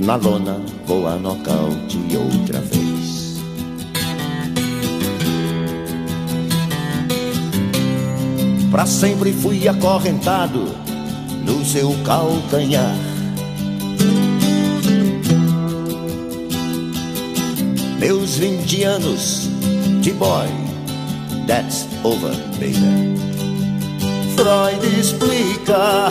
Na lona, vou a nocaute outra vez. Pra sempre fui acorrentado no seu calcanhar. Meus 20 anos de boy, that's over, baby. Freud explica.